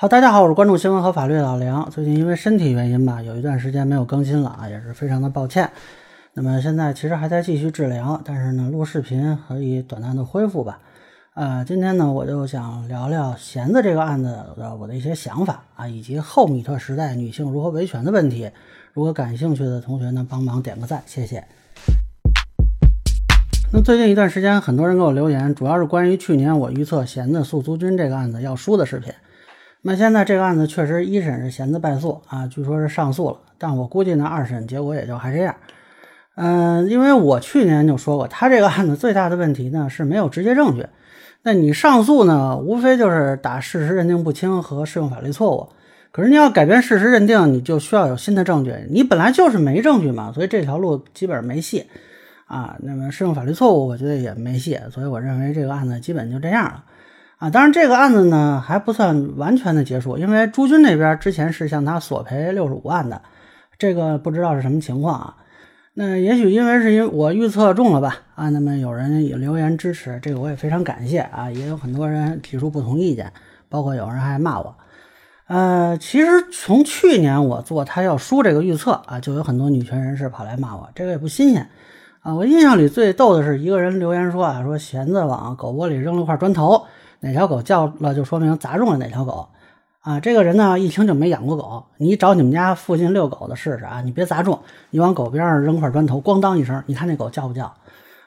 好，大家好，我是关注新闻和法律的老梁。最近因为身体原因吧，有一段时间没有更新了啊，也是非常的抱歉。那么现在其实还在继续治疗，但是呢，录视频可以短暂的恢复吧。呃，今天呢，我就想聊聊弦子这个案子的我的一些想法啊，以及后米特时代女性如何维权的问题。如果感兴趣的同学呢，帮忙点个赞，谢谢。那最近一段时间，很多人给我留言，主要是关于去年我预测弦子诉租君这个案子要输的视频。那现在这个案子确实一审是弦子败诉啊，据说是上诉了，但我估计呢二审结果也就还这样。嗯，因为我去年就说过，他这个案子最大的问题呢是没有直接证据。那你上诉呢，无非就是打事实认定不清和适用法律错误。可是你要改变事实认定，你就需要有新的证据。你本来就是没证据嘛，所以这条路基本上没戏啊。那么适用法律错误，我觉得也没戏。所以我认为这个案子基本就这样了。啊，当然这个案子呢还不算完全的结束，因为朱军那边之前是向他索赔六十五万的，这个不知道是什么情况啊。那也许因为是因为我预测中了吧？啊，那么有人也留言支持，这个我也非常感谢啊。也有很多人提出不同意见，包括有人还骂我。呃，其实从去年我做他要输这个预测啊，就有很多女权人士跑来骂我，这个也不新鲜啊。我印象里最逗的是一个人留言说啊，说弦子往狗窝里扔了块砖头。哪条狗叫了，就说明砸中了哪条狗啊！这个人呢，一听就没养过狗。你找你们家附近遛狗的试试啊！你别砸中，你往狗边上扔块砖头，咣当一声，你看那狗叫不叫？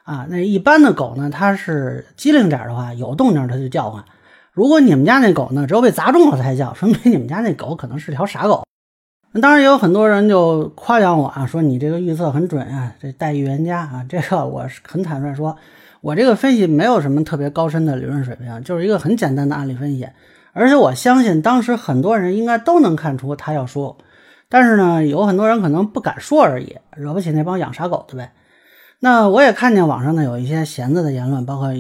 啊，那一般的狗呢，它是机灵点的话，有动静它就叫唤。如果你们家那狗呢，只有被砸中了才叫，说明你们家那狗可能是条傻狗。那当然也有很多人就夸奖我啊，说你这个预测很准啊，这待预言家啊，这个我是很坦率说。我这个分析没有什么特别高深的理论水平，就是一个很简单的案例分析。而且我相信当时很多人应该都能看出他要说，但是呢，有很多人可能不敢说而已，惹不起那帮养傻狗的呗。那我也看见网上呢有一些闲子的言论，包括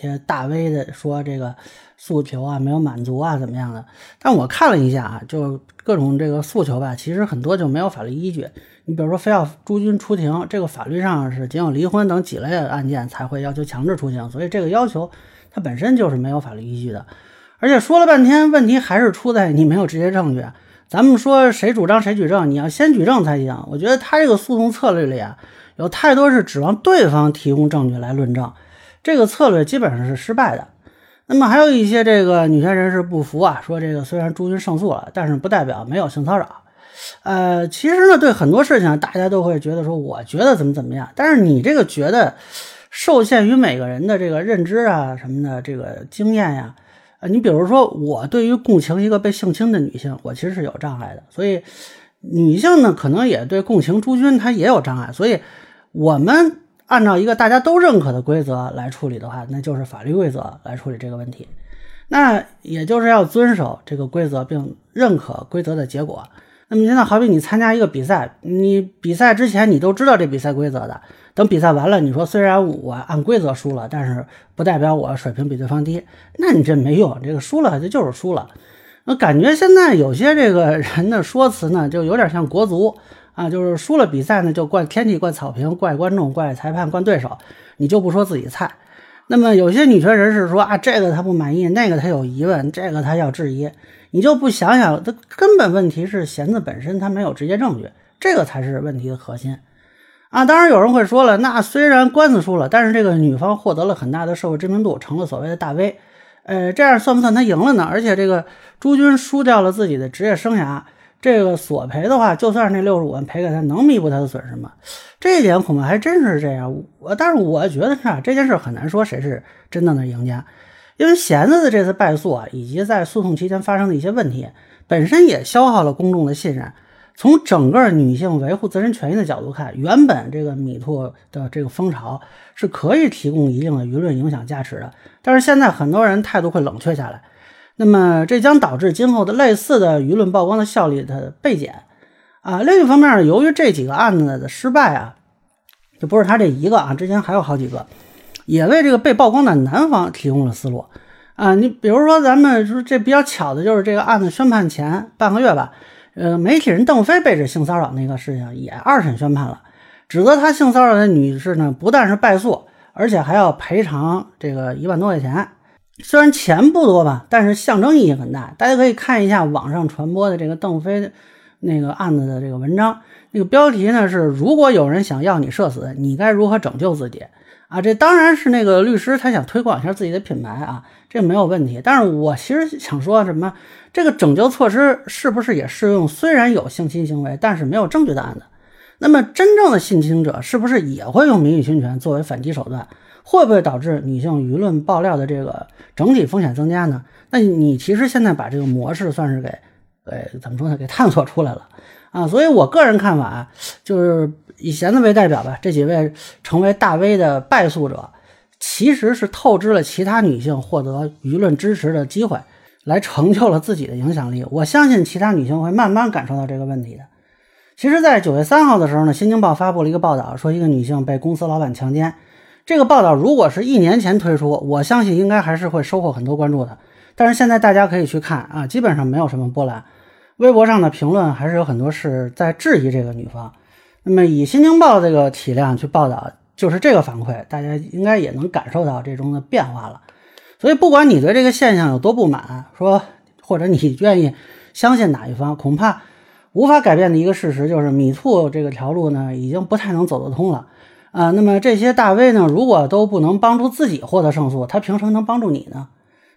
些大 V 的说这个诉求啊没有满足啊怎么样的。但我看了一下啊，就各种这个诉求吧，其实很多就没有法律依据。你比如说，非要朱军出庭，这个法律上是仅有离婚等几类案件才会要求强制出庭，所以这个要求它本身就是没有法律依据的。而且说了半天，问题还是出在你没有直接证据。咱们说谁主张谁举证，你要先举证才行。我觉得他这个诉讼策略里啊，有太多是指望对方提供证据来论证，这个策略基本上是失败的。那么还有一些这个女权人士不服啊，说这个虽然朱军胜诉了，但是不代表没有性骚扰。呃，其实呢，对很多事情，大家都会觉得说，我觉得怎么怎么样。但是你这个觉得，受限于每个人的这个认知啊什么的这个经验呀，呃，你比如说我对于共情一个被性侵的女性，我其实是有障碍的。所以女性呢，可能也对共情朱军她也有障碍。所以我们按照一个大家都认可的规则来处理的话，那就是法律规则来处理这个问题。那也就是要遵守这个规则，并认可规则的结果。那么现在好比你参加一个比赛，你比赛之前你都知道这比赛规则的，等比赛完了，你说虽然我按规则输了，但是不代表我水平比对方低，那你这没用，这个输了这就是输了。我感觉现在有些这个人的说辞呢，就有点像国足啊，就是输了比赛呢就怪天气、怪草坪、怪观众、怪裁判、怪对手，你就不说自己菜。那么有些女权人士说啊，这个他不满意，那个他有疑问，这个他要质疑。你就不想想，它根本问题是弦子本身她没有直接证据，这个才是问题的核心啊！当然有人会说了，那虽然官司输了，但是这个女方获得了很大的社会知名度，成了所谓的大 V，呃，这样算不算他赢了呢？而且这个朱军输掉了自己的职业生涯，这个索赔的话，就算是那六十五万赔给他，能弥补他的损失吗？这一点恐怕还真是这样。我但是我觉得是啊，这件事很难说谁是真正的赢家。因为弦子的这次败诉啊，以及在诉讼期间发生的一些问题，本身也消耗了公众的信任。从整个女性维护自身权益的角度看，原本这个米兔的这个风潮是可以提供一定的舆论影响价值的。但是现在很多人态度会冷却下来，那么这将导致今后的类似的舆论曝光的效率的倍减啊。另一方面呢，由于这几个案子的失败啊，就不是他这一个啊，之前还有好几个。也为这个被曝光的男方提供了思路啊！你比如说，咱们说这比较巧的就是这个案子宣判前半个月吧，呃，媒体人邓飞被指性骚扰那个事情也二审宣判了，指责他性骚扰的女士呢，不但是败诉，而且还要赔偿这个一万多块钱。虽然钱不多吧，但是象征意义很大。大家可以看一下网上传播的这个邓飞那个案子的这个文章，那个标题呢是“如果有人想要你社死，你该如何拯救自己？”啊，这当然是那个律师他想推广一下自己的品牌啊，这没有问题。但是我其实想说什么，这个拯救措施是不是也适用？虽然有性侵行为，但是没有证据的案子，那么真正的性侵者是不是也会用名誉侵权作为反击手段？会不会导致女性舆论爆料的这个整体风险增加呢？那你其实现在把这个模式算是给，呃，怎么说呢？给探索出来了啊！所以我个人看法啊就是。以弦子为代表吧，这几位成为大 V 的败诉者，其实是透支了其他女性获得舆论支持的机会，来成就了自己的影响力。我相信其他女性会慢慢感受到这个问题的。其实，在九月三号的时候呢，《新京报》发布了一个报道，说一个女性被公司老板强奸。这个报道如果是一年前推出，我相信应该还是会收获很多关注的。但是现在大家可以去看啊，基本上没有什么波澜。微博上的评论还是有很多是在质疑这个女方。那么以《新京报》这个体量去报道，就是这个反馈，大家应该也能感受到这中的变化了。所以，不管你对这个现象有多不满，说或者你愿意相信哪一方，恐怕无法改变的一个事实就是，米兔这个条路呢，已经不太能走得通了啊。那么这些大 V 呢，如果都不能帮助自己获得胜诉，他凭什么能帮助你呢？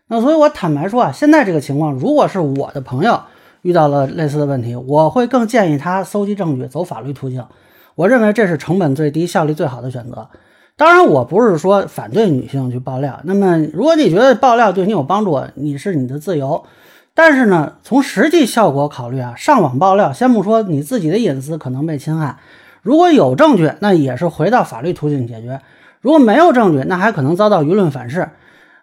那所以我坦白说啊，现在这个情况，如果是我的朋友。遇到了类似的问题，我会更建议他搜集证据，走法律途径。我认为这是成本最低、效率最好的选择。当然，我不是说反对女性去爆料。那么，如果你觉得爆料对你有帮助，你是你的自由。但是呢，从实际效果考虑啊，上网爆料，先不说你自己的隐私可能被侵害，如果有证据，那也是回到法律途径解决；如果没有证据，那还可能遭到舆论反噬。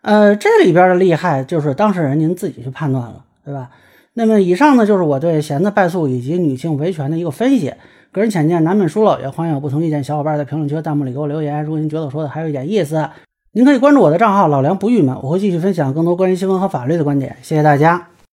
呃，这里边的利害就是当事人您自己去判断了，对吧？那么以上呢，就是我对弦子败诉以及女性维权的一个分析。个人浅见难免疏漏，也欢迎有不同意见小伙伴在评论区、弹幕里给我留言。如果您觉得我说的还有一点意思，您可以关注我的账号老梁不郁闷，我会继续分享更多关于新闻和法律的观点。谢谢大家。